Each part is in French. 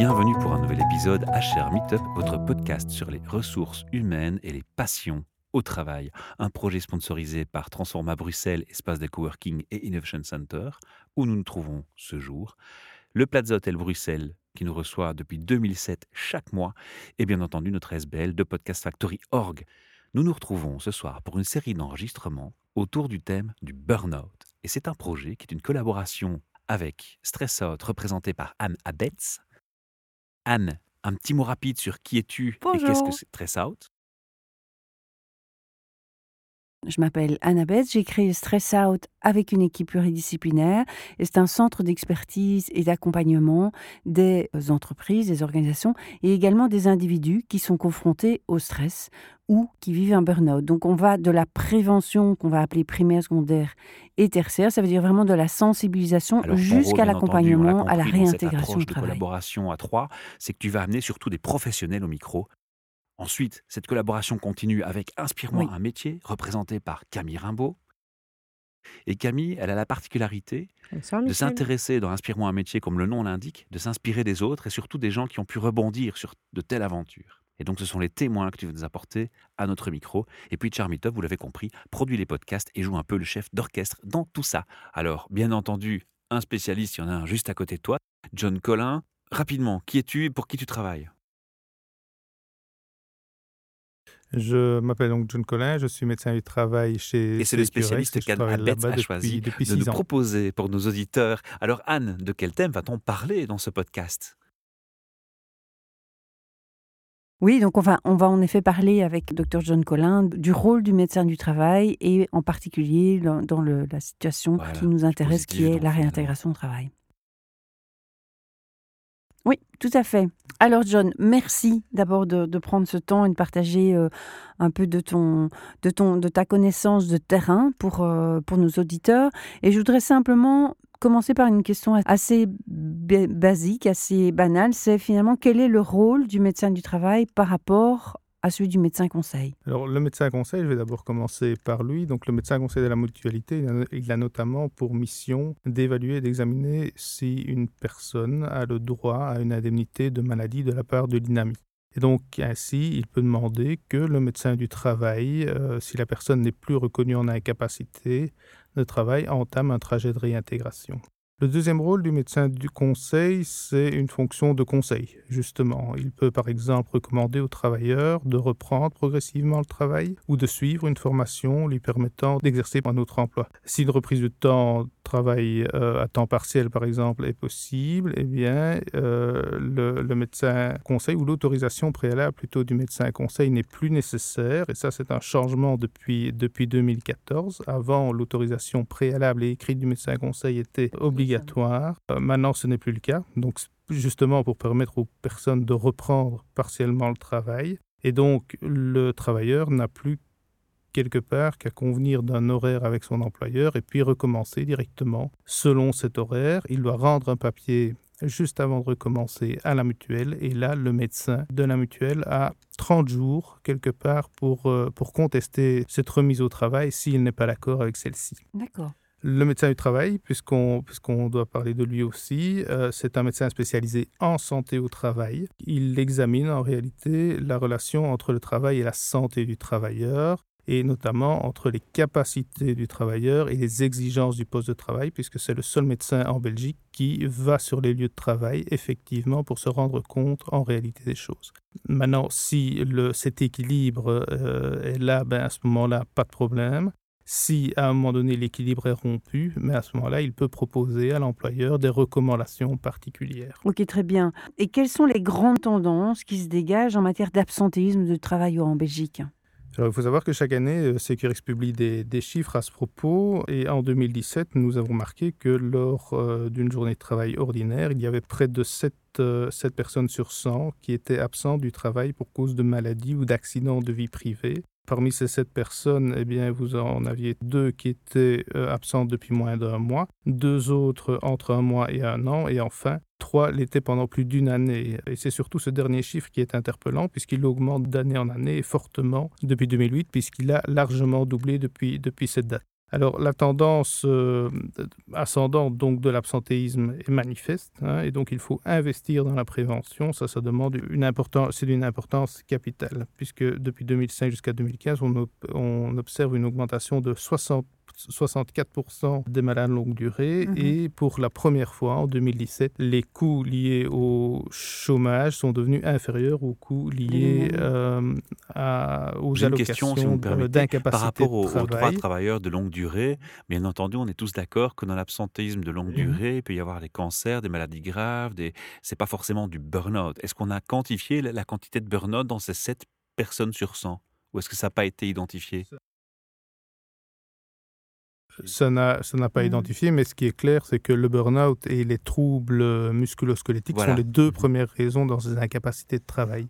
Bienvenue pour un nouvel épisode HR Meetup, votre podcast sur les ressources humaines et les passions au travail. Un projet sponsorisé par Transforma Bruxelles, espace de coworking et Innovation Center, où nous nous trouvons ce jour. Le Plaza Hotel Bruxelles, qui nous reçoit depuis 2007 chaque mois, et bien entendu notre SBL de Podcast Factory Org. Nous nous retrouvons ce soir pour une série d'enregistrements autour du thème du burn-out. Et c'est un projet qui est une collaboration avec Stress Out, représenté par Anne Abetz. Anne, un petit mot rapide sur qui es-tu et qu'est-ce que c'est Stress Out je m'appelle Annabeth, j'ai créé Stress Out avec une équipe pluridisciplinaire et c'est un centre d'expertise et d'accompagnement des entreprises, des organisations et également des individus qui sont confrontés au stress ou qui vivent un burn-out. Donc on va de la prévention qu'on va appeler primaire, secondaire et tertiaire, ça veut dire vraiment de la sensibilisation jusqu'à l'accompagnement, à la réintégration de travail. collaboration à trois, c'est que tu vas amener surtout des professionnels au micro Ensuite, cette collaboration continue avec Inspire-moi un métier, représenté par Camille Rimbaud. Et Camille, elle a la particularité de s'intéresser dans Inspire-moi un métier, comme le nom l'indique, de s'inspirer des autres et surtout des gens qui ont pu rebondir sur de telles aventures. Et donc, ce sont les témoins que tu veux nous apporter à notre micro. Et puis, Charmitov, vous l'avez compris, produit les podcasts et joue un peu le chef d'orchestre dans tout ça. Alors, bien entendu, un spécialiste, il y en a un juste à côté de toi, John Collin. Rapidement, qui es-tu et pour qui tu travailles? Je m'appelle donc John Collin, je suis médecin du travail chez. Et c'est le spécialiste qu'Anne a choisi de nous proposer pour nos auditeurs. Alors, Anne, de quel thème va-t-on parler dans ce podcast? Oui, donc on va, on va en effet parler avec Dr John Collin du rôle du médecin du travail et en particulier dans, la situation qui nous intéresse, qui est la réintégration au travail. Oui, tout à fait. Alors John, merci d'abord de, prendre ce temps et de partager euh, un peu de ton, de ton, de ta connaissance de terrain pour, euh, pour nos auditeurs. Et je voudrais simplement commencer par une question assez basique, assez banale. C'est finalement quel est le rôle du médecin du travail par rapport à celui du médecin conseil Alors, le médecin conseil, je vais d'abord commencer par lui. Donc, le médecin conseil de la mutualité, il a notamment pour mission d'évaluer et d'examiner si une personne a le droit à une indemnité de maladie de la part de l'INAMI. Et donc, ainsi, il peut demander que le médecin du travail, euh, si la personne n'est plus reconnue en incapacité de travail, entame un trajet de réintégration. Le deuxième rôle du médecin du conseil, c'est une fonction de conseil, justement. Il peut par exemple recommander au travailleur de reprendre progressivement le travail ou de suivre une formation lui permettant d'exercer un autre emploi. Si une reprise de temps travail euh, à temps partiel, par exemple, est possible, eh bien, euh, le, le, médecin conseil ou l'autorisation préalable plutôt du médecin conseil n'est plus nécessaire. Et ça, c'est un changement depuis, depuis 2014. Avant, l'autorisation préalable et écrite du médecin conseil était obligatoire euh, maintenant, ce n'est plus le cas. Donc, justement, pour permettre aux personnes de reprendre partiellement le travail. Et donc, le travailleur n'a plus quelque part qu'à convenir d'un horaire avec son employeur et puis recommencer directement selon cet horaire. Il doit rendre un papier juste avant de recommencer à la mutuelle et là le médecin de la mutuelle a 30 jours quelque part pour, euh, pour contester cette remise au travail s'il n'est pas d'accord avec celle-ci. D'accord. Le médecin du travail, puisqu'on puisqu'on doit parler de lui aussi, euh, c'est un médecin spécialisé en santé au travail. Il examine en réalité la relation entre le travail et la santé du travailleur et notamment entre les capacités du travailleur et les exigences du poste de travail, puisque c'est le seul médecin en Belgique qui va sur les lieux de travail effectivement pour se rendre compte en réalité des choses. Maintenant, si cet équilibre euh, est là, ben à ce moment-là, pas de problème. Si à un moment donné l'équilibre est rompu, mais à ce moment-là, il peut proposer à l'employeur des recommandations particulières. Ok, très bien. Et quelles sont les grandes tendances qui se dégagent en matière d'absentéisme de travailleurs en Belgique? Il faut savoir que chaque année, euh, Securex publie des, chiffres à ce propos. Et en 2017, nous avons marqué que lors euh, d'une journée de travail ordinaire, il y avait près de 7, 7 euh, personnes sur 100 qui étaient absentes du travail pour cause de maladie ou d'accident de vie privée. Parmi ces sept personnes, eh bien, vous en aviez deux qui étaient absentes depuis moins d'un mois, deux autres entre un mois et un an, et enfin, trois l'étaient pendant plus d'une année. Et c'est surtout ce dernier chiffre qui est interpellant, puisqu'il augmente d'année en année fortement depuis 2008, puisqu'il a largement doublé depuis, depuis cette date. Alors la tendance euh, ascendante donc de l'absentéisme est manifeste hein, et donc il faut investir dans la prévention. Ça, ça demande une importance, c'est d'une importance capitale puisque depuis 2005 jusqu'à 2015, on, on observe une augmentation de 60 64% des malades longue durée. Mhm. Et pour la première fois, en 2017, les coûts liés au chômage sont devenus inférieurs aux coûts liés euh, à, aux allocations d'incapacité Par rapport aux, droits travailleurs de longue durée, bien entendu, on est tous d'accord que dans l'absentéisme de longue mhm. durée, il peut y avoir des cancers, des maladies graves, des... c'est pas forcément du burn-out. Est-ce qu'on a quantifié la quantité de burn-out dans ces 7 personnes sur 100 ou est-ce que ça n'a pas été identifié? Ça n'a pas mmh. identifié, mais ce qui est clair, c'est que le burn-out et les troubles musculosquelettiques sont les deux premières raisons dans ces incapacités de travail.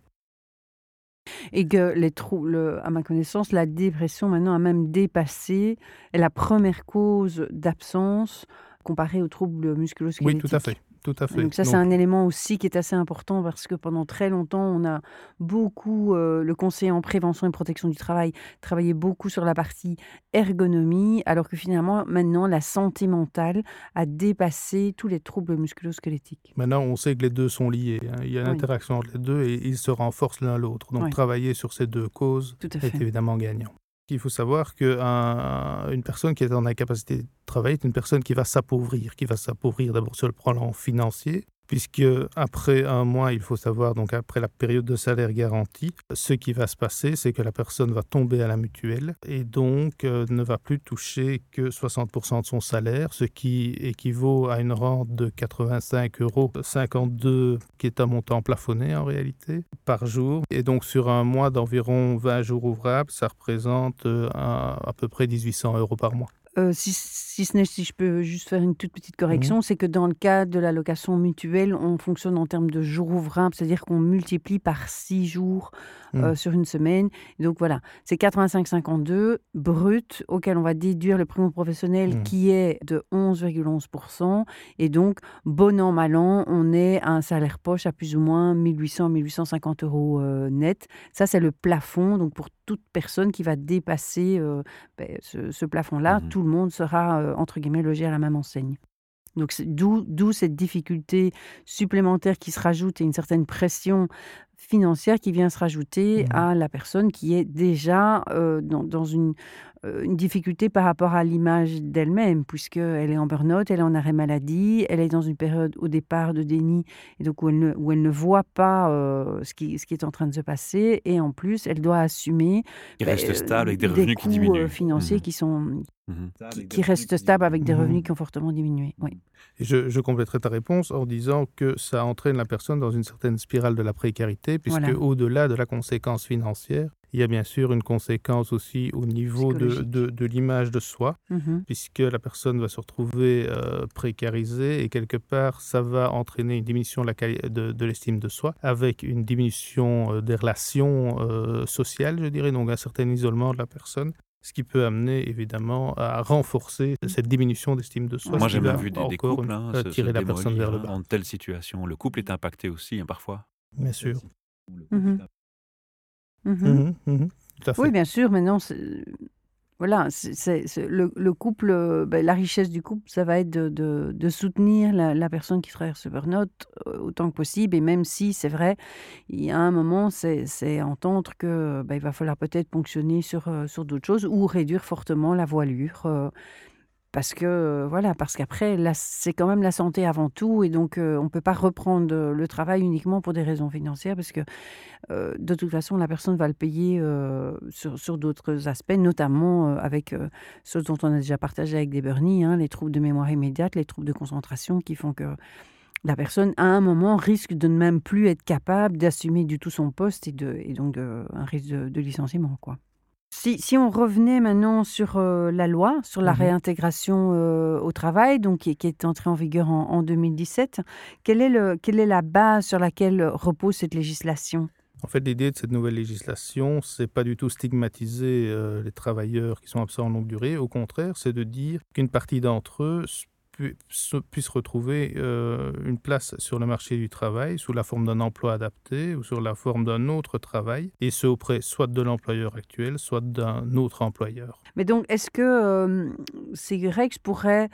Et que les troubles, à ma connaissance, la dépression maintenant a même dépassé la première cause d'absence comparée aux troubles musculosquelettiques. Oui, tout à fait. Tout à fait. Donc ça, c'est un élément aussi qui est assez important parce que pendant très longtemps, on a beaucoup, euh, le conseiller en prévention et protection du travail, travaillé beaucoup sur la partie ergonomie, alors que finalement, maintenant, la santé mentale a dépassé tous les troubles musculo-squelettiques. Maintenant, on sait que les deux sont liés. Hein. Il y a une interaction entre les deux et ils se renforcent l'un l'autre. Donc, travailler sur ces deux causes est évidemment gagnant. Il faut savoir qu'une personne qui est en incapacité de travailler est une personne qui va s'appauvrir, qui va s'appauvrir d'abord sur le plan financier, puisque après un mois, il faut savoir, donc après la période de salaire garanti, ce qui va se passer, c'est que la personne va tomber à la mutuelle et donc euh, ne va plus toucher que 60% de son salaire, ce qui équivaut à une rente de 85 euros, 52 qui est un montant plafonné en réalité, par jour. Et donc sur un mois d'environ 20 jours ouvrables, ça représente euh, à peu près 1800 euros par mois. Euh, si, si, ce n'est si je peux juste faire une toute petite correction, mmh c'est que dans le cas de la location mutuelle, on fonctionne en termes de jours ouvrables, c'est-à-dire qu'on multiplie par six jours euh, mmh. sur une semaine. donc voilà, c'est 85,52 brut auquel on va déduire le prix professionnel mmh. qui est de 11,11%. Et donc, bon an, mal an, on est à un salaire poche à plus ou moins 1800, 1850 euros euh, net. Ça, c'est le plafond. Donc pour toute personne qui va dépasser euh, ben, ce, plafond-là, mmh tout le monde sera, euh, entre guillemets, logé à la même enseigne. Donc d'où cette difficulté supplémentaire qui se rajoute et une certaine pression financière qui vient se rajouter mmh à la personne qui est déjà euh, dans, une, une, difficulté par rapport à l'image d'elle-même, puisqu'elle est en burn-out, elle est en arrêt maladie, elle est dans une période au départ de déni, et donc où elle ne, où elle ne voit pas euh, ce, qui, ce qui est en train de se passer, et en plus, elle doit assumer qui reste bah, stable avec des revenus qui diminuent. financiers mmh qui sont mmh qui, restent stables avec des revenus qui ont fortement diminué. Oui. Et je, je compléterai ta réponse en disant que ça entraîne la personne dans une certaine spirale de la précarité puisque au-delà de la conséquence financière, il y a bien sûr une conséquence aussi au niveau de, de, l'image de soi, mmh puisque la personne va se retrouver euh, précarisée et quelque part, ça va entraîner une diminution de, de l'estime de soi, avec une diminution euh, des relations euh, sociales, je dirais, donc un certain isolement de la personne ce qui peut amener évidemment à renforcer cette diminution d'estime de soi. Moi j'ai même vu des, couples hein, tirer la personne vers le bas. En telle situation, le couple est impacté aussi hein, parfois. Bien sûr. Mmh mmh mmh oui, bien sûr. Maintenant, voilà, c'est le, le, couple, ben, la richesse du couple, ça va être de, de, soutenir la, personne qui traverse ce burn-out euh, autant que possible. Et même si, c'est vrai, il y a un moment, c'est entendre que ben, il va falloir peut-être ponctionner sur, euh, sur d'autres choses ou réduire fortement la voilure. Euh, parce que voilà, parce qu'après, c'est quand même la santé avant tout, et donc on ne peut pas reprendre le travail uniquement pour des raisons financières, parce que de toute façon, la personne va le payer sur, d'autres aspects, notamment avec ce dont on a déjà partagé avec des burnies, hein, les troubles de mémoire immédiate, les troubles de concentration, qui font que la personne, à un moment, risque de ne même plus être capable d'assumer du tout son poste, et donc un risque de, de licenciement, quoi. Si, on revenait maintenant sur euh, la loi, sur la mmh réintégration euh, au travail, donc qui, est entrée en vigueur en, 2017, quelle est, le, quelle est la base sur laquelle repose cette législation? En fait, l'idée de cette nouvelle législation, c'est pas du tout stigmatiser euh, les travailleurs qui sont absents en longue durée. Au contraire, c'est de dire qu'une partie d'entre eux puisse retrouver euh, une place sur le marché du travail sous la forme d'un emploi adapté ou sur la forme d'un autre travail, et ce auprès soit de l'employeur actuel, soit d'un autre employeur. Mais donc, est-ce que euh, CYX pourrait,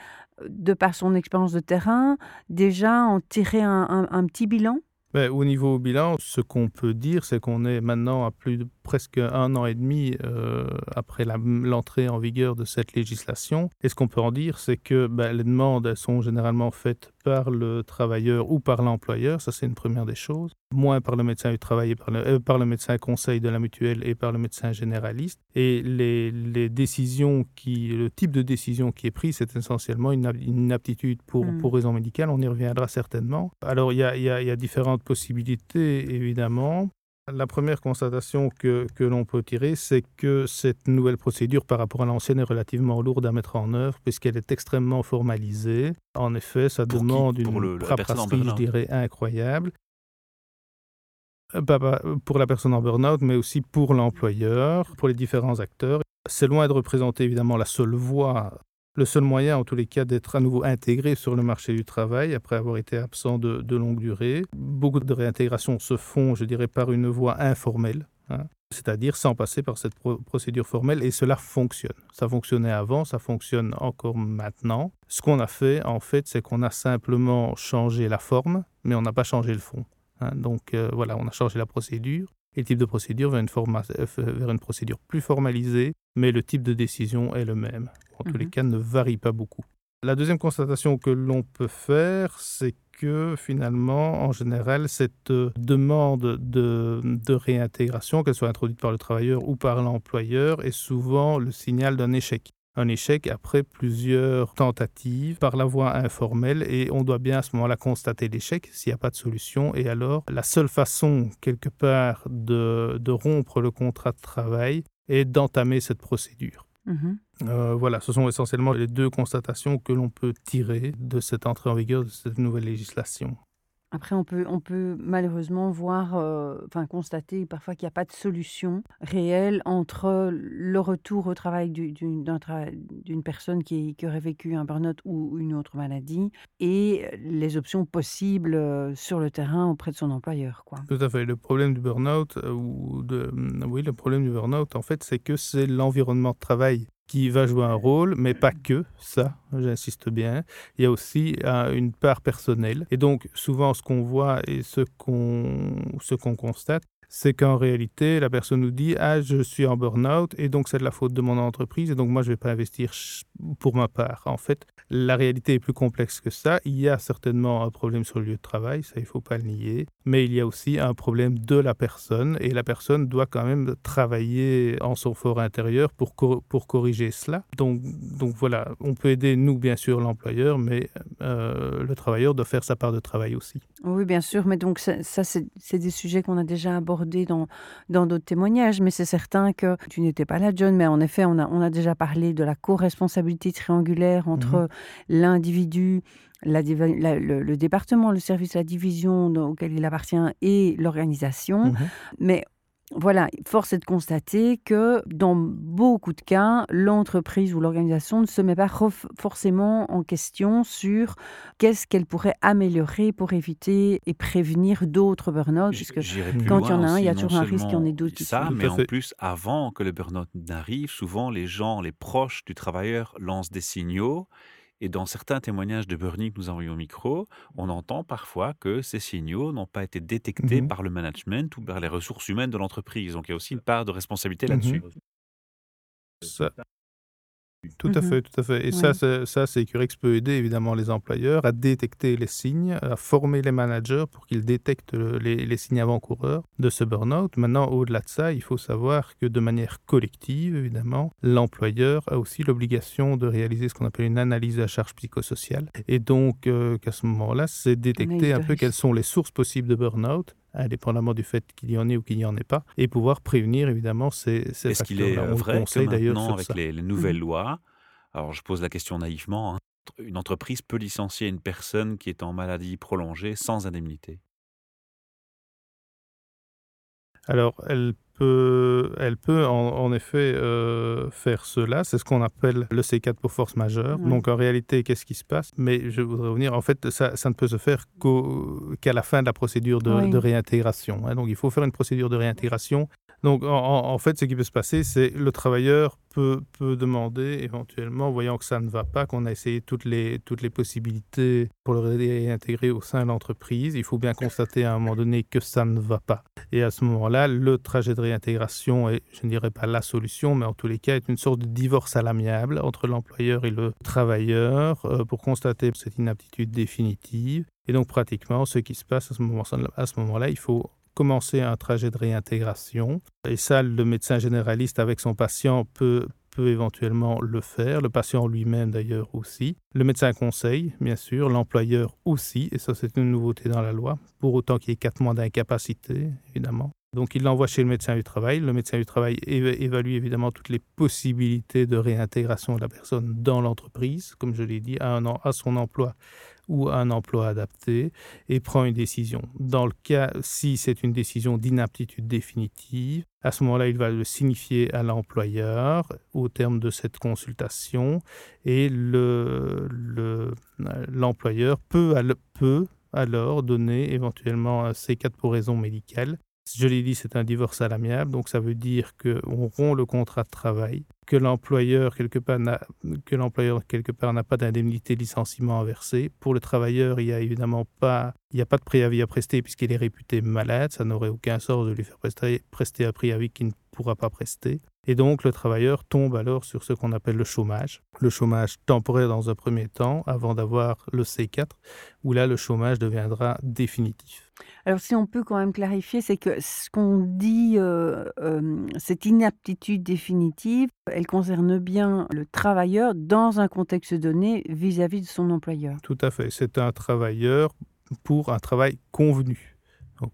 de par son expérience de terrain, déjà en tirer un petit bilan? Ben, au niveau bilan, ce qu'on peut dire, c'est qu'on est maintenant à plus de presque un an et demi euh, après l'entrée en vigueur de cette législation. Et ce qu'on peut en dire, c'est que ben, les demandes sont généralement faites par le travailleur ou par l'employeur, ça c'est une première des choses, moins par le médecin du travail, par le, euh, par le médecin conseil de la mutuelle et par le médecin généraliste. Et les, les décisions qui, le type de décision qui est pris, c'est essentiellement une, inaptitude pour, hmm. pour raison médicale, on y reviendra certainement. Alors il y a, y a, y a différentes possibilités évidemment. La première constatation que, que l'on peut tirer, c'est que cette nouvelle procédure par rapport à l'ancienne est relativement lourde à mettre en œuvre puisqu'elle est extrêmement formalisée. En effet, ça demande une paperasserie, je dirais, incroyable. Euh, pour la personne en burn-out, mais aussi pour l'employeur, pour les différents acteurs. C'est loin de représenter évidemment la seule voie le seul moyen, en tous les cas, d'être à nouveau intégré sur le marché du travail après avoir été absent de, longue durée. Beaucoup de réintégrations se font, je dirais, par une voie informelle. Hein, c'est-à-dire sans passer par cette procédure formelle, et cela fonctionne. Ça fonctionnait avant, ça fonctionne encore maintenant. Ce qu'on a fait, en fait, c'est qu'on a simplement changé la forme, mais on n'a pas changé le fond. Hein. donc euh, voilà, on a changé la procédure, et le type de procédure vers une, euh, vers une procédure plus formalisée, mais le type de décision est le même en tous les mhm. cas, ne varie pas beaucoup. La deuxième constatation que l'on peut faire, c'est que finalement, en général, cette euh, demande de, de réintégration, qu'elle soit introduite par le travailleur ou par l'employeur, est souvent le signal d'un échec. Un échec après plusieurs tentatives par la voie informelle et on doit bien à ce moment-là constater l'échec s'il n'y a pas de solution. Et alors, la seule façon, quelque part, de, de rompre le contrat de travail est d'entamer cette procédure. Mhm. Euh, voilà, ce sont essentiellement les deux constatations que l'on peut tirer de cette entrée en vigueur de cette nouvelle législation. Après, on peut, on peut malheureusement voir, euh, enfin constater parfois qu'il n'y a pas de solution réelle entre le retour au travail d'une personne qui, qui, aurait vécu un burn-out ou une autre maladie et les options possibles euh, sur le terrain auprès de son employeur. Quoi. Tout à fait. Le problème du burn-out, ou de, oui, le problème du burn-out, en fait, c'est que c'est l'environnement de travail qui va jouer un rôle, mais pas que ça, j'insiste bien. Il y a aussi euh, une part personnelle. Et donc, souvent, ce qu'on voit et ce qu'on qu'on constate, c'est qu'en réalité, la personne nous dit Ah, je suis en burn-out et donc c'est de la faute de mon entreprise et donc moi je ne vais pas investir pour ma part. En fait, la réalité est plus complexe que ça. Il y a certainement un problème sur le lieu de travail, ça il ne faut pas le nier, mais il y a aussi un problème de la personne et la personne doit quand même travailler en son fort intérieur pour, pour corriger cela. Donc, donc voilà, on peut aider nous bien sûr l'employeur, mais euh, le travailleur doit faire sa part de travail aussi. Oui, bien sûr, mais donc ça, ça c'est des sujets qu'on a déjà abordés dans dans d'autres témoignages, mais c'est certain que tu n'étais pas là, John, mais en effet, on a, on a déjà parlé de la co-responsabilité triangulaire entre mhm. l'individu, la, le, département, le service, la division auquel il appartient et l'organisation. Mhm. Mais voilà, force est de constater que dans beaucoup de cas, l'entreprise ou l'organisation ne se met pas forcément en question sur qu'est-ce qu'elle pourrait améliorer pour éviter et prévenir d'autres burn-out. Puisque quand il y en a un, il y a toujours un risque qu'il y en ait d'autres qui Ça, mais en plus, avant que le burn-out n'arrive, souvent les gens, les proches du travailleur lancent des signaux et dans certains témoignages de burning que nous envoyons au micro, on entend parfois que ces signaux n'ont pas été détectés mmh par le management ou par les ressources humaines de l'entreprise. Donc il y a aussi une part de responsabilité mmh là-dessus. Tout à mmh fait, tout à fait. Et ça, ça, Securex peut aider évidemment les employeurs à détecter les signes, à former les managers pour qu'ils détectent les, signes avant-coureurs de ce burn-out. Maintenant, au-delà de ça, il faut savoir que de manière collective, évidemment, l'employeur a aussi l'obligation de réaliser ce qu'on appelle une analyse la charge psychosociale. Et donc, euh, qu'à ce moment-là, c'est détecter un peu quelles sont les sources possibles de burn-out indépendamment du fait qu'il y en ait ou qu'il n'y en ait pas, et pouvoir prévenir évidemment ces, ces Est-ce qu'il est vrai que maintenant, avec les, nouvelles mmh. lois, alors je pose la question naïvement, hein, une entreprise peut licencier une personne qui est en maladie prolongée sans indemnité? Alors, elle peut, elle peut en, effet euh, faire cela. C'est ce qu'on appelle le C4 pour force majeure. Donc en réalité, qu'est-ce qui se passe? Mais je voudrais revenir, en fait, ça, ça ne peut se faire qu'à la fin de la procédure de, de réintégration. Hein. Donc il faut faire une procédure de réintégration donc, en, fait, ce qui peut se passer, c'est le travailleur peut, demander éventuellement, voyant que ça ne va pas, qu'on a essayé toutes les, toutes les possibilités pour le réintégrer au sein de l'entreprise. Il faut bien constater à un moment donné que ça ne va pas. Et à ce moment-là, le trajet de réintégration est, je ne dirais pas la solution, mais en tous les cas, est une sorte de divorce à l'amiable entre l'employeur et le travailleur euh, pour constater cette inaptitude définitive. Et donc, pratiquement, ce qui se passe à ce moment-là, moment il faut commencer un trajet de réintégration. Et ça, le médecin généraliste avec son patient peut, peut éventuellement le faire, le patient lui-même d'ailleurs aussi. Le médecin conseil, bien sûr, l'employeur aussi, et ça c'est une nouveauté dans la loi, pour autant qu'il y ait quatre mois d'incapacité, évidemment. Donc il l'envoie chez le médecin du travail. Le médecin du travail évalue évidemment toutes les possibilités de réintégration de la personne dans l'entreprise, comme je l'ai dit, à, un à son emploi ou un emploi adapté et prend une décision. Dans le cas, si c'est une décision d'inaptitude définitive, à ce moment-là, il va le signifier à l'employeur au terme de cette consultation et l'employeur peut, alors donner éventuellement un C4 pour raison médicale je l'ai dit, c'est un divorce à l'amiable, donc ça veut dire qu'on rompt le contrat de travail, que l'employeur quelque part n'a, pas d'indemnité de licenciement à. Pour le travailleur, il n'y a évidemment pas, il y a pas de préavis à prester puisqu'il est réputé malade. Ça n'aurait aucun sens de lui faire prester, prester un préavis qu'il ne pourra pas prester. Et donc le travailleur tombe alors sur ce qu'on appelle le chômage. Le chômage temporaire dans un premier temps, avant d'avoir le C4, où là le chômage deviendra définitif. Alors si on peut quand même clarifier, c'est que ce qu'on dit, euh, euh, cette inaptitude définitive, elle concerne bien le travailleur dans un contexte donné vis-à-vis -vis de son employeur. Tout à fait. C'est un travailleur pour un travail convenu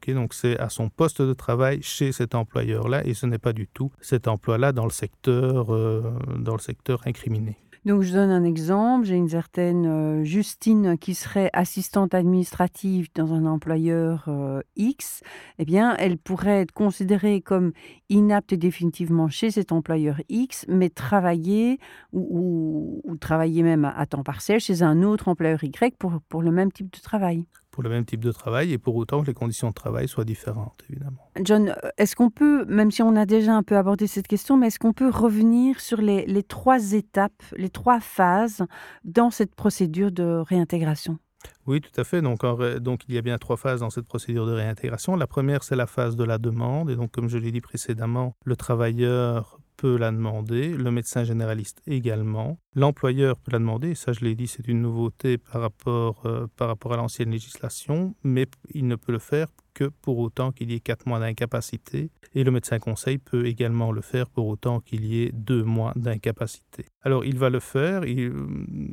donc c'est à son poste de travail chez cet employeur-là et ce n'est pas du tout cet emploi-là dans le secteur, euh, dans le secteur incriminé. Donc je donne un exemple, j'ai une certaine euh, Justine qui serait assistante administrative dans un employeur euh, X, eh bien elle pourrait être considérée comme inapte définitivement chez cet employeur X, mais travailler ou, travailler même à, temps partiel chez un autre employeur Y pour, pour le même type de travail pour le même type de travail et pour autant que les conditions de travail soient différentes, évidemment. John, est-ce qu'on peut, même si on a déjà un peu abordé cette question, mais est-ce qu'on peut revenir sur les, les, trois étapes, les trois phases dans cette procédure de réintégration? Oui, tout à fait. Donc, donc, il y a bien trois phases dans cette procédure de réintégration. La première, c'est la phase de la demande. Et donc, comme je l'ai dit précédemment, le travailleur peut la demander, le médecin généraliste également, l'employeur peut la demander, ça je l'ai dit, c'est une nouveauté par rapport, euh, par rapport à l'ancienne législation, mais il ne peut le faire que pour autant qu'il y ait quatre mois d'incapacité. Et le médecin conseil peut également le faire pour autant qu'il y ait deux mois d'incapacité. Alors il va le faire, il,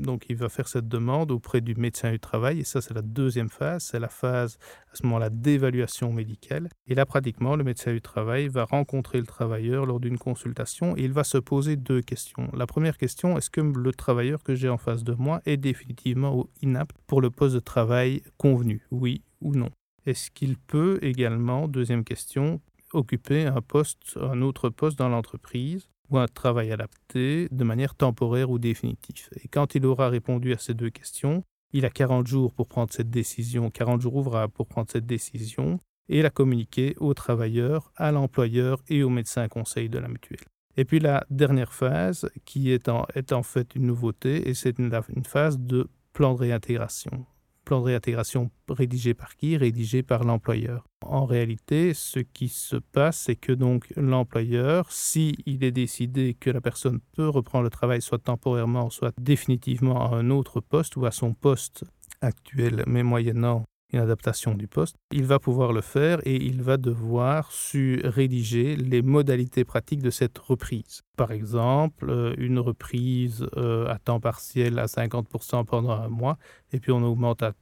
donc il va faire cette demande auprès du médecin du travail. Et ça, c'est la deuxième phase, c'est la phase à ce moment-là d'évaluation médicale. Et là, pratiquement, le médecin du travail va rencontrer le travailleur lors d'une consultation et il va se poser deux questions. La première question, est-ce que le travailleur que j'ai en face de moi est définitivement inapte pour le poste de travail convenu Oui ou non? Est-ce qu'il peut également, deuxième question, occuper un poste, un autre poste dans l'entreprise ou un travail adapté de manière temporaire ou définitive? Et quand il aura répondu à ces deux questions, il a 40 jours pour prendre cette décision, 40 jours ouvrables pour prendre cette décision et la communiquer au travailleur, à l'employeur et au médecin conseil de la mutuelle. Et puis la dernière phase, qui est en, fait une nouveauté, et c'est une phase de plan de réintégration plan de réintégration rédigé par qui? Rédigé par l'employeur. En réalité, ce qui se passe, c'est que donc l'employeur, s'il il est décidé que la personne peut reprendre le travail soit temporairement, soit définitivement à un autre poste ou à son poste actuel, mais moyennant une adaptation du poste, il va pouvoir le faire et il va devoir su rédiger les modalités pratiques de cette reprise. Par exemple, euh, une reprise euh, à temps partiel à 50% pendant un mois, et puis on augmente à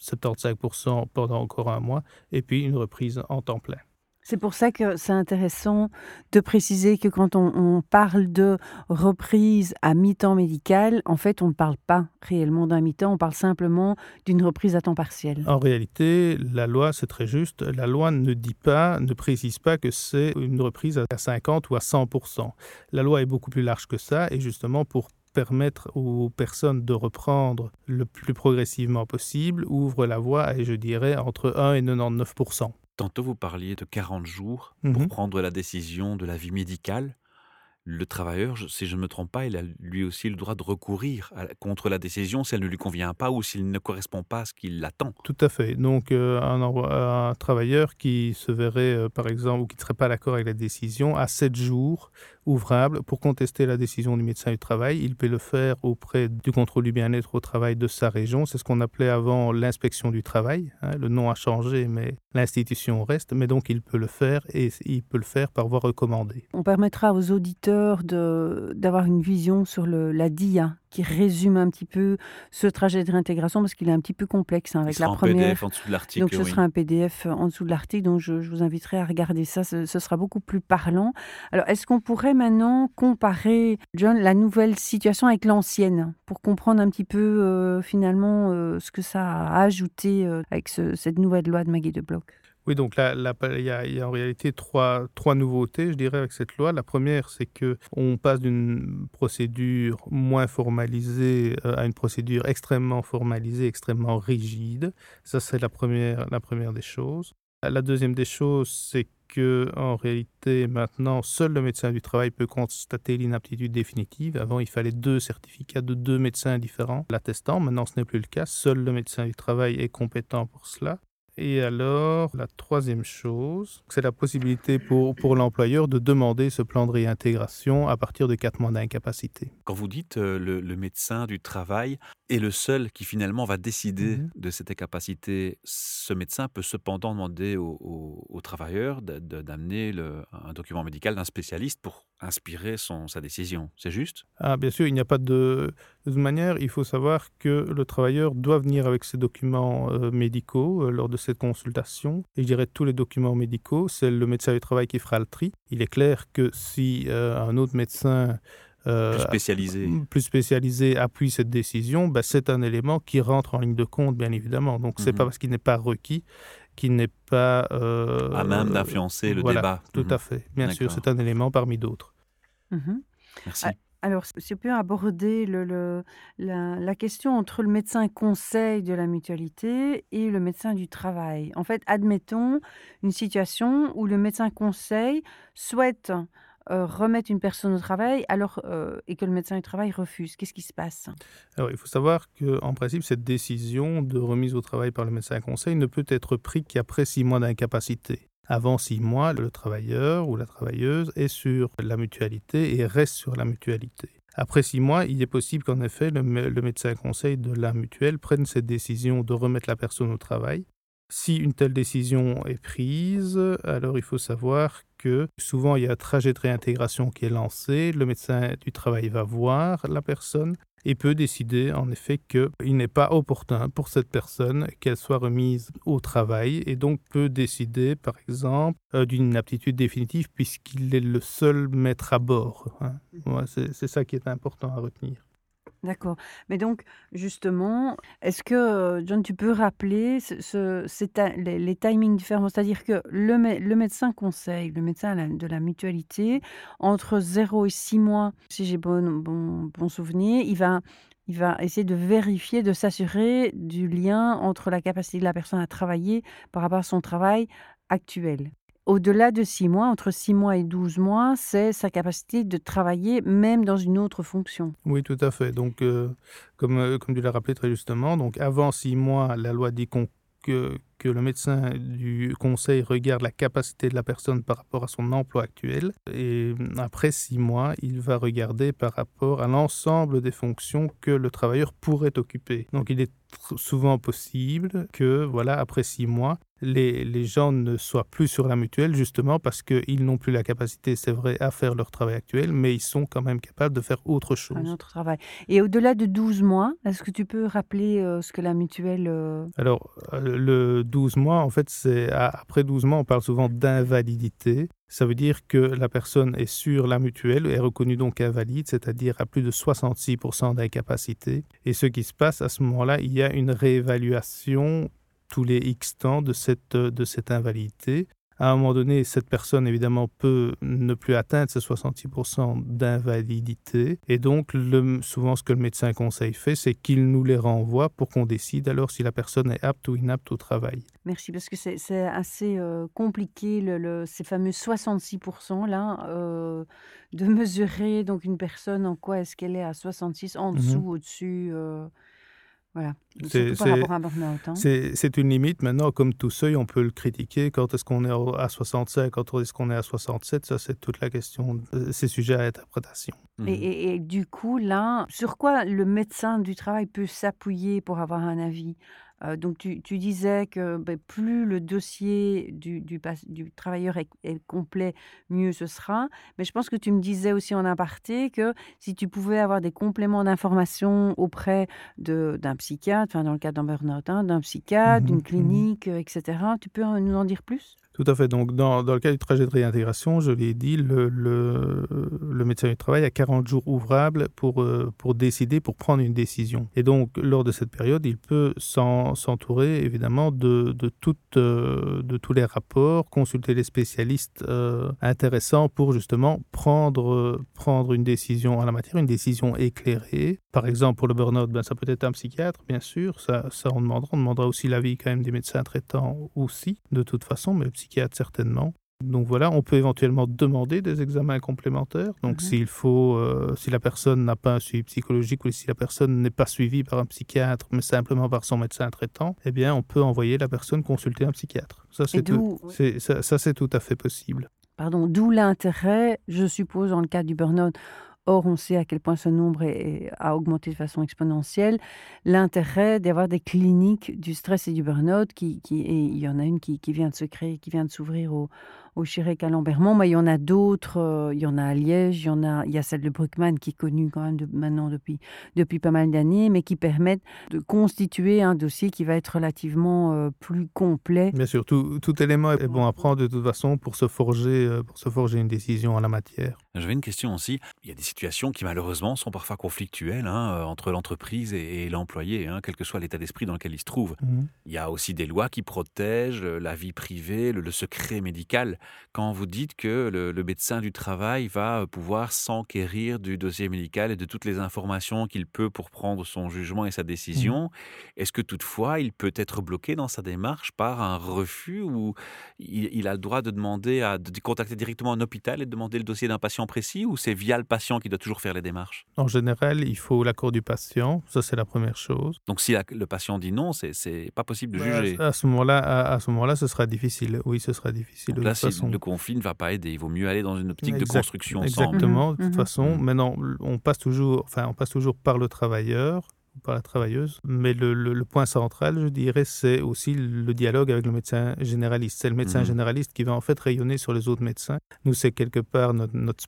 75% pendant encore un mois, et puis une reprise en temps plein. C'est pour ça que c'est intéressant de préciser que quand on, parle de reprise à mi-temps médical, en fait, on ne parle pas réellement d'un mi-temps, on parle simplement d'une reprise à temps partiel. En réalité, la loi, c'est très juste, la loi ne dit pas, ne précise pas que c'est une reprise à 50 ou à 100% La loi est beaucoup plus large que ça, et justement pour permettre aux personnes de reprendre le plus progressivement possible ouvre la voie, et je dirais, entre 1 et 99 Tantôt, vous parliez de 40 jours pour Mhm. prendre la décision de la vie médicale. Le travailleur, si je ne me trompe pas, il a lui aussi le droit de recourir à- contre la décision si elle ne lui convient pas ou s'il ne correspond pas à ce qu'il attend. Tout à fait. Donc, euh, un, travailleur qui se verrait, euh, par exemple, ou qui ne serait pas d'accord avec la décision, a sept jours ouvrables pour contester la décision du médecin du travail. Il peut le faire auprès du contrôle du bien-être au travail de sa région. C'est ce qu'on appelait avant l'inspection du travail. hein. Le nom a changé, mais l'institution reste. Mais donc, il peut le faire et il peut le faire par voie recommandée. On permettra aux auditeurs d'avoir une vision sur la DIA qui résume un petit peu ce trajet de réintégration parce qu'il est un petit peu complexe hein, avec sera la première. PDF en dessous de l'article. Donc ce oui. sera un PDF en dessous de l'article, donc je, je vous inviterai à regarder ça, ce, ce sera beaucoup plus parlant. Alors est-ce qu'on pourrait maintenant comparer, John, la nouvelle situation avec l'ancienne, pour comprendre un petit peu euh, finalement euh, ce que ça a ajouté euh, avec ce- cette nouvelle loi de Maggie de Bloch Oui, donc il y, a, en réalité trois, nouveautés, je dirais, avec cette loi. La première, c'est que on passe d'une procédure moins formalisée euh, à une procédure extrêmement formalisée, extrêmement rigide. Ça, c'est la première, la première des choses. La deuxième des choses, c'est que en réalité, maintenant, seul le médecin du travail peut constater l'inaptitude définitive. Avant, il fallait deux certificats de deux médecins différents l'attestant. Maintenant, ce n'est plus le cas. Seul le médecin du travail est compétent pour cela. Et alors, la troisième chose, c'est la possibilité pour, pour l'employeur de demander ce plan de réintégration à partir de quatre mois d'incapacité. Quand vous dites euh, le, le médecin du travail est le seul qui finalement va décider Mhm. de cette incapacité, ce médecin peut cependant demander au, au- au travailleur d'amener un document médical d'un spécialiste pour inspirer son, sa décision. C'est juste? Ah, bien sûr, il n'y a pas de... De toute manière, il faut savoir que le travailleur doit venir avec ses documents euh, médicaux euh, lors de cette consultation. Et je dirais tous les documents médicaux, c'est le médecin du travail qui fera le tri. Il est clair que si euh, un autre médecin plus spécialisé. plus spécialisé appuie cette décision, ben, c'est un élément qui rentre en ligne de compte, bien évidemment. Donc, c'est Mhm. pas parce qu'il n'est pas requis qu'il n'est pas... euh, à même d'influencer le voilà, débat. Tout Mhm. à fait. Bien sûr, c'est un élément parmi d'autres. Mhm. Merci. Ah, Alors, si on peut aborder le, le- la, la question entre le médecin conseil de la mutualité et le médecin du travail. En fait, admettons une situation où le médecin conseil souhaite euh, remettre une personne au travail alors, euh, et que le médecin du travail refuse. Qu'est-ce qui se passe? Alors, il faut savoir qu'en principe, cette décision de remise au travail par le médecin conseil ne peut être prise qu'après six mois d'incapacité. Avant six mois, le travailleur ou la travailleuse est sur la mutualité et reste sur la mutualité. Après six mois, il est possible qu'en effet, le, le médecin conseil de la mutuelle prenne cette décision de remettre la personne au travail. Si une telle décision est prise, alors il faut savoir que souvent il y a un trajet de réintégration qui est lancé, le médecin du travail va voir la personne et peut décider en effet qu'il n'est pas opportun pour cette personne qu'elle soit remise au travail et donc peut décider par exemple euh, d'une inaptitude définitive puisqu'il est le seul maître à bord. hein. Ouais, c'est c'est ça qui est important à retenir. D'accord. Mais donc, justement, est-ce que, John, tu peux rappeler les, timings différents? C'est-à-dire que le, mé- le médecin conseil, le médecin de la mutualité, entre 0 et 6 mois, si j'ai bon, bon, bon souvenir, il va essayer de vérifier, de s'assurer du lien entre la capacité de la personne à travailler par rapport à son travail actuel. Au-delà de 6 mois, entre 6 mois et 12 mois, c'est sa capacité de travailler même dans une autre fonction. Oui, tout à fait. Donc, euh, comme, euh, comme tu l'as rappelé très justement, donc avant six mois, la loi dit que, que le médecin du conseil regarde la capacité de la personne par rapport à son emploi actuel. Et après six mois, il va regarder par rapport à l'ensemble des fonctions que le travailleur pourrait occuper. Donc, il est souvent possible que, voilà, après six mois, les, les, gens ne soient plus sur la mutuelle, justement parce qu'ils n'ont plus la capacité, c'est vrai, à faire leur travail actuel, mais ils sont quand même capables de faire autre chose. Un autre travail. Et au-delà de 12 mois, est-ce que tu peux rappeler euh, ce que la mutuelle... Euh... Alors, euh, le 12 mois, en fait, c'est après 12 mois, on parle souvent d'invalidité. Ça veut dire que la personne est sur la mutuelle, est reconnue donc invalide, c'est-à-dire à plus de 66% d'incapacité. Et ce qui se passe à ce moment-là, il y a une réévaluation tous les X temps de cette, de cette invalidité. À un moment donné, cette personne, évidemment, peut ne plus atteindre ces 66% d'invalidité. Et donc, le, souvent, ce que le médecin conseil fait, c'est qu'il nous les renvoie pour qu'on décide alors si la personne est apte ou inapte au travail. Merci, parce que c'est assez euh, compliqué, le, ces fameux 66% là, euh, de mesurer donc une personne en quoi est-ce qu'elle est à 66, en mmh dessous, au-dessus. Euh, voilà. Hein. C'est une limite. Maintenant, comme tout seuil, on peut le critiquer. Quand est-ce qu'on est à 65, quand est-ce qu'on est à 67 Ça, c'est toute la question. C'est sujet à interprétation. Mmh. Et, et, du coup, là, sur quoi le médecin du travail peut s'appuyer pour avoir un avis? Euh, donc tu, disais que ben, plus le dossier du, du, travailleur est, complet, mieux ce sera. Mais je pense que tu me disais aussi en aparté que si tu pouvais avoir des compléments d'information auprès d'un psychiatre, enfin dans le cas d'un burn-out, hein, d'un psychiatre, mmh d'une mmh clinique, etc., tu peux nous en dire plus? Tout à fait. Donc, dans, le cas du trajet de réintégration, je l'ai dit, le, médecin du travail a 40 jours ouvrables pour, euh, pour décider, pour prendre une décision. Et donc, lors de cette période, il peut s'entourer, évidemment, de, de, euh, de tous les rapports, consulter les spécialistes euh, intéressants pour justement prendre, prendre une décision en la matière, une décision éclairée. Par exemple, pour le burn-out, ben, ça peut être un psychiatre, bien sûr, ça, ça on demandera. On demandera aussi l'avis quand même des médecins traitants aussi, de toute façon, mais certainement. Donc voilà, on peut éventuellement demander des examens complémentaires. Donc mhm. s'il faut, euh, si la personne n'a pas un suivi psychologique ou si la personne n'est pas suivie par un psychiatre, mais simplement par son médecin traitant, eh bien on peut envoyer la personne consulter un psychiatre. Ça c'est tout, ça, ça c'est tout à fait possible. Pardon, d'où l'intérêt, je suppose, dans le cas du burn-out, Or, on sait à quel point ce nombre a augmenté de façon exponentielle. L'intérêt d'avoir des cliniques du stress et du burn-out, qui, et il y en a une qui vient de se créer, qui vient de s'ouvrir au, au Chirec à Lambermont, mais il y en a d'autres. Euh, il y en a à Liège, il y en a, il y a celle de Bruckmann qui est connue quand même maintenant depuis, depuis pas mal d'années, mais qui permettent de constituer un dossier qui va être relativement euh, plus complet. Bien sûr, tout, tout, élément est bon à prendre de toute façon pour se forger, euh, pour se forger une décision en la matière. J'avais une question aussi. Il y a des situations qui malheureusement sont parfois conflictuelles hein, entre l'entreprise et, l'employé, hein, quel que soit l'état d'esprit dans lequel il se trouve. Mhm. Il y a aussi des lois qui protègent la vie privée, le secret médical quand vous dites que le, médecin du travail va euh, pouvoir s'enquérir du dossier médical et de toutes les informations qu'il peut pour prendre son jugement et sa mmh. décision, est-ce que toutefois il peut être bloqué dans sa démarche par un refus ou il, a le droit de demander à de contacter directement un hôpital et de demander le dossier d'un patient précis ou c'est via le patient qui doit toujours faire les démarches? En général, il faut l'accord du patient, ça c'est la première chose. Donc si le patient dit non, c'est pas possible de bah, juger. À, ce moment-là, à, ce moment-là, ce sera difficile. Oui, ce sera difficile. De le conflit ne va pas aider. Il vaut mieux aller dans une optique de construction Exactement. De toute mhm. façon, mhm. maintenant, on passe toujours, enfin, on passe toujours par le travailleur par la travailleuse. Mais le, point central, je dirais, c'est aussi le dialogue avec le médecin généraliste. C'est le médecin mhm. généraliste qui va en fait rayonner sur les autres médecins. Nous, c'est quelque part notre, notre.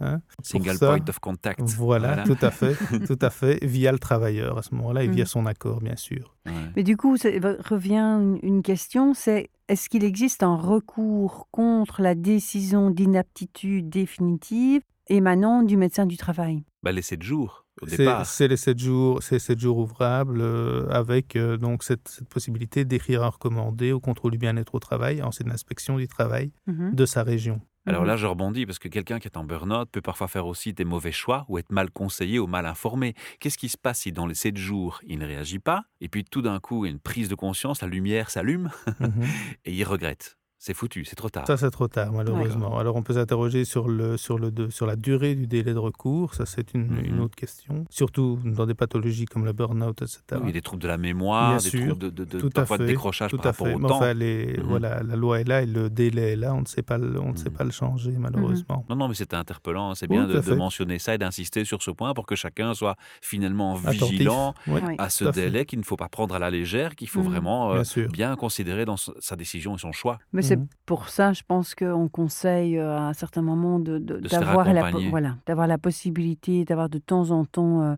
Hein, Single point of contact. Voilà, tout à fait, tout à fait, via le travailleur à ce moment-là et via son accord, bien sûr. Mais du coup, ça revient une question, c'est est-ce qu'il existe un recours contre la décision d'inaptitude définitive émanant du médecin du travail bah, Les sept jours, au départ. C'est les sept jours, sept jours ouvrables euh, avec euh, donc cette, possibilité d'écrire un recommandé au contrôle du bien-être au travail, en c'est l'inspection du travail mmh de sa région. Alors là, je rebondis parce que quelqu'un qui est en burn-out peut parfois faire aussi des mauvais choix ou être mal conseillé ou mal informé. Qu'est-ce qui se passe si dans les sept jours, il ne réagit pas et puis tout d'un coup, il y a une prise de conscience, la lumière s'allume mhm. et il regrette? C'est foutu, c'est trop tard. Ça, c'est trop tard, malheureusement. Alors, on peut s'interroger sur, le, sur, le, sur la durée du délai de recours. Ça, c'est une, Mhm. une autre question. Surtout dans des pathologies comme le burn-out, etc. Oui, des troubles de la mémoire, Bien des sûr, troubles de, de, de- tout à de décrochage Tout par à rapport fait. au Mais temps. enfin, les, Mhm. voilà, la loi est là et le délai est là. On ne sait pas, le- on ne sait Mhm. pas le changer, malheureusement. Non, non, mais c'était interpellant. C'est Oui, bien de, mentionner ça et d'insister sur ce point pour que chacun soit finalement Attentif. vigilant Oui, à ce tout à fait. délai qu'il ne faut pas prendre à la légère, qu'il faut vraiment euh, Bien considérer dans sa décision et son choix. Mais c'est Mhm. pour ça, je pense qu'on conseille euh, à un certain moment de, de- De se faire d'avoir la, voilà, d'avoir la possibilité d'avoir de temps en temps euh,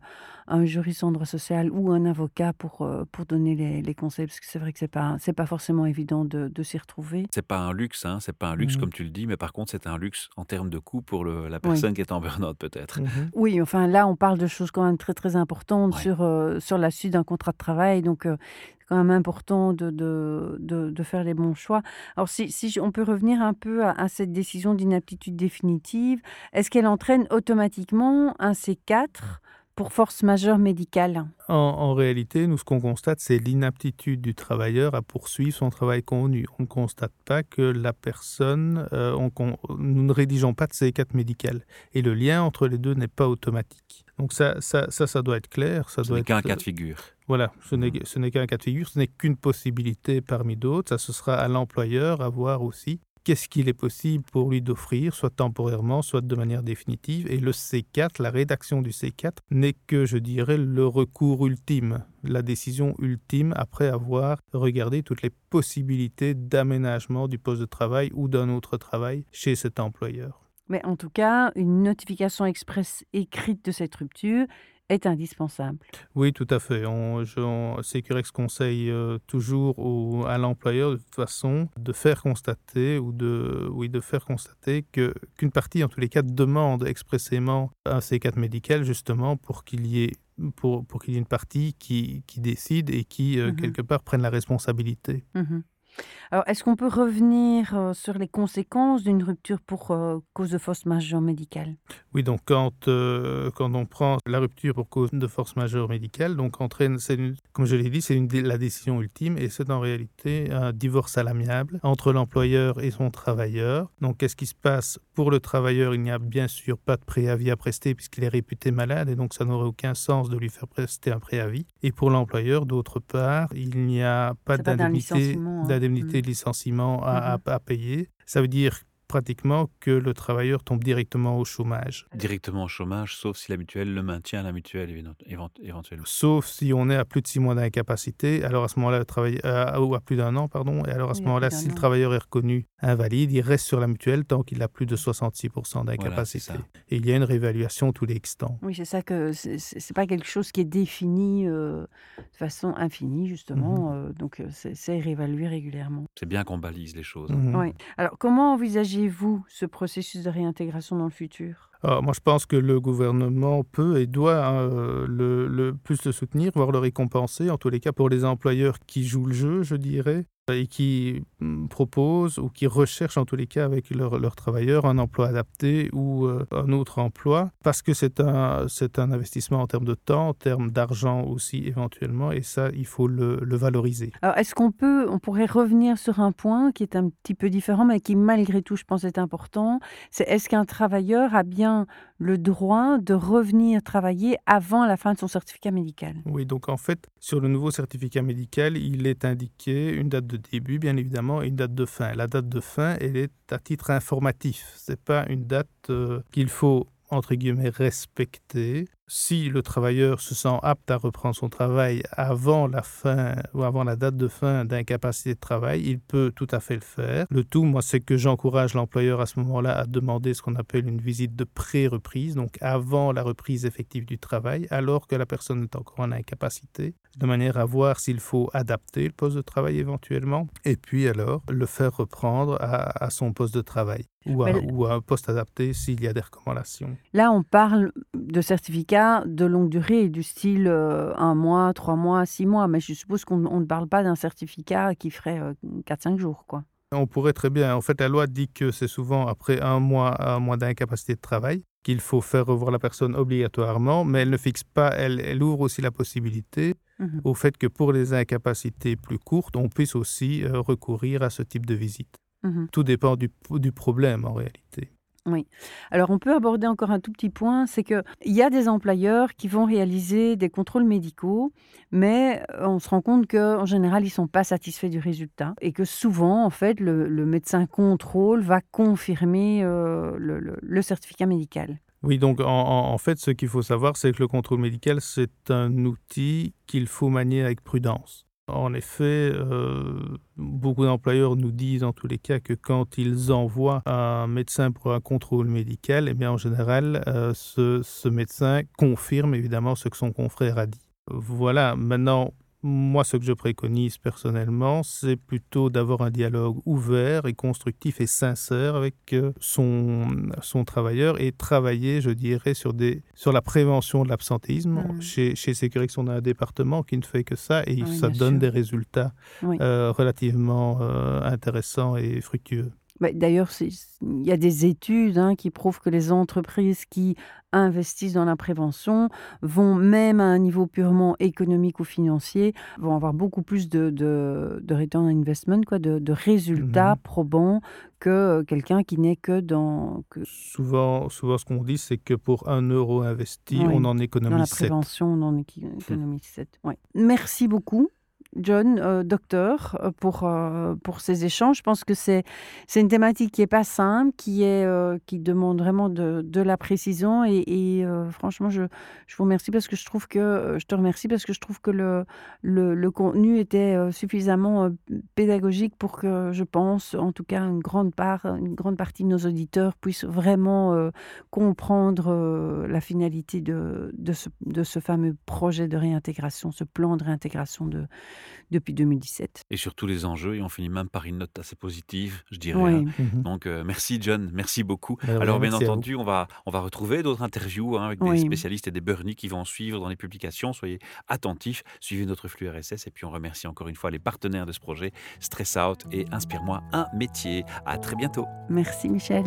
un juriste en droit social ou un avocat pour, euh, pour donner les, les conseils, parce que c'est vrai que c'est pas, c'est pas forcément évident de, de s'y retrouver. C'est pas un luxe, hein, c'est pas un luxe Mhm. comme tu le dis, mais par contre c'est un luxe en termes de coût pour le- la personne qui est en burn-out peut-être. Mhm. Oui, enfin là, on parle de choses quand même très très importantes Ouais. sur, euh, sur la suite d'un contrat de travail, donc euh, c'est quand même important de, de, de, de faire les bons choix. Alors si, si on peut revenir un peu à, à cette décision d'inaptitude définitive, est-ce qu'elle entraîne automatiquement un C4 pour force majeure médicale En, en réalité, nous, ce qu'on constate, c'est l'inaptitude du travailleur à poursuivre son travail convenu. On ne constate pas que la personne, euh, on nous ne rédigeons pas de C4 médical. Et le lien entre les deux n'est pas automatique. Donc ça, ça, ça, ça doit être clair. Ça Ce n'est être, qu'un cas de figure. Voilà, ce n'est, Mhm. ce n'est qu'un cas de figure, ce n'est qu'une possibilité parmi d'autres. Ça, ce sera à l'employeur à voir aussi qu'est-ce qu'il est possible pour lui d'offrir, soit temporairement, soit de manière définitive? Et le C4, la rédaction du C4, n'est que, je dirais, le recours ultime, la décision ultime après avoir regardé toutes les possibilités d'aménagement du poste de travail ou d'un autre travail chez cet employeur. Mais en tout cas, une notification express écrite de cette rupture est indispensable. Oui, tout à fait. On, je, on- conseille euh, toujours au- à l'employeur de toute façon de faire constater ou de, oui, de faire constater que qu'une partie, en tous les cas, demande expressément un C4 médical justement pour qu'il y ait pour, pour qu'il y ait une partie qui, qui décide et qui, euh, Mhm. quelque part, prenne la responsabilité. Mhm. Alors, est-ce qu'on peut revenir euh, sur les conséquences d'une rupture pour euh, cause de force majeure médicale? Oui, donc quand, euh, quand on prend la rupture pour cause de force majeure médicale, donc entraîne, une- comme je l'ai dit, c'est la décision ultime et c'est en réalité un divorce à l'amiable entre l'employeur et son travailleur. Donc qu'est-ce qui se passe Pour le travailleur, il n'y a bien sûr pas de préavis à prester puisqu'il est réputé malade et donc ça n'aurait aucun sens de lui faire prester un préavis. Et pour l'employeur, d'autre part, il n'y a pas d'indemnité hein. d'indemnité de licenciement à, à- à payer. Ça veut dire pratiquement que le travailleur tombe directement au chômage. Directement au chômage, sauf si la mutuelle le maintient, la mutuelle éventuellement. Sauf si on est à plus de six mois d'incapacité, alors à ce moment-là, le travail- euh, ou à plus d'un an, pardon, et alors à ce Oui, à moment-là, si le travailleur est reconnu invalide, il reste sur la mutuelle tant qu'il a plus de 66% c'est d'incapacité. et il y a une réévaluation tous les X temps. Oui, c'est ça que c'est- pas quelque chose qui est défini euh, de façon infinie, justement. euh, donc, euh, c'est c'est réévalué régulièrement. C'est bien qu'on balise les choses. Mhm. Oui. Alors, comment envisagez-vous ce processus de réintégration dans le futur? Alors, moi, je pense que le gouvernement peut et doit hein, euh, le, plus le soutenir, voire le récompenser, en tous les cas pour les employeurs qui jouent le jeu, je dirais, et qui mm, proposent ou qui recherchent en tous les cas avec leurs leurs travailleurs un emploi adapté ou euh, un autre emploi, parce que c'est un, c'est un investissement en termes de temps, en termes d'argent aussi éventuellement, et ça, il faut le, le valoriser. Alors, est-ce qu'on peut, on pourrait revenir sur un point qui est un petit peu différent, mais qui malgré tout, je pense, est important. C'est est-ce qu'un travailleur a bien le droit de revenir travailler avant la fin de son certificat médical Oui, donc en fait, sur le nouveau certificat médical, il est indiqué une date de début, bien évidemment, et une date de fin. La date de fin, elle est à titre informatif. Ce n'est pas une date euh, qu'il faut, entre guillemets, respecter. Si le travailleur se sent apte à reprendre son travail avant la fin ou avant la date de fin d'incapacité de travail, il peut tout à fait le faire. Le tout, moi, c'est que j'encourage l'employeur à ce moment-là à demander ce qu'on appelle une visite de pré-reprise, donc avant la reprise effective du travail, alors que la personne est encore en incapacité, de manière à voir s'il faut adapter le poste de travail éventuellement, et puis alors le faire reprendre à, à son poste de travail ou à, Mais- ou à un poste adapté s'il y a des recommandations. Là, on parle de de longue durée, du style euh, un mois, trois mois, six mois, mais je suppose qu'on on ne parle pas d'un certificat qui ferait euh, 4-5 jours, quoi. On pourrait très bien. En fait, la loi dit que c'est souvent après un mois, un mois d'incapacité de travail qu'il faut faire revoir la personne obligatoirement, mais elle ne fixe pas, elle, elle ouvre aussi la possibilité Mhm. au fait que pour les incapacités plus courtes, on puisse aussi euh, recourir à ce type de visite. Mmh Tout dépend du, du problème en réalité. Oui. Alors on peut aborder encore un tout petit point, c'est qu'il y a des employeurs qui vont réaliser des contrôles médicaux, mais euh, on se rend compte qu'en général, ils ne sont pas satisfaits du résultat et que souvent, en fait, le, médecin contrôle va confirmer euh, le, certificat médical. Oui, donc en fait, ce qu'il faut savoir, c'est que le contrôle médical, c'est un outil qu'il faut manier avec prudence. En effet, euh, beaucoup d'employeurs nous disent en tous les cas que quand ils envoient un médecin pour un contrôle médical, eh bien en général, euh, ce, ce médecin confirme évidemment ce que son confrère a dit. Voilà, maintenant, moi, ce que je préconise personnellement, c'est plutôt d'avoir un dialogue ouvert et constructif et sincère avec euh, son, son travailleur et travailler, je dirais, sur, des, sur la prévention de l'absentéisme. Mhm. Chez, chez Sécurix, on a un département qui ne fait que ça et Ah oui, ça bien donne sûr. des résultats Oui. euh, relativement euh, intéressants et fructueux. Bah, D'ailleurs, il y a des études hein, qui prouvent que les entreprises qui investissent dans la prévention vont, même à un niveau purement économique ou financier, vont avoir beaucoup plus de, de, de return on investment, quoi, de, de résultats Mhm. probants que euh, quelqu'un qui n'est que dans, que Souvent, souvent ce qu'on dit, c'est que pour un euro investi, Oui, on en dans la économise sept. prévention, dans l'économie 7. Ouais. Merci beaucoup. John, euh, docteur, euh, pour, euh, pour ces échanges. Je pense que c'est une thématique qui est pas simple, qui, est, qui demande vraiment de, de la précision. Et, et, franchement, je, je vous remercie parce que je trouve que je te remercie parce que je trouve que le, le, le contenu était suffisamment pédagogique pour que je pense, en tout cas, une grande part, une grande partie de nos auditeurs puissent vraiment comprendre la finalité de, de, ce, de ce fameux projet de réintégration, ce plan de réintégration de, depuis 2017. Et sur tous les enjeux, et on finit même par une note assez positive, je dirais. Oui. hein. Mhm. Donc, euh, merci John, merci beaucoup. Ben Alors, bien entendu, on va, on va retrouver d'autres interviews hein, avec des Oui. spécialistes et des burnies qui vont suivre dans les publications. Soyez attentifs, suivez notre flux RSS. Et puis, on remercie encore une fois les partenaires de ce projet, Stress Out et Inspire-moi un métier. À très bientôt. Merci Michel.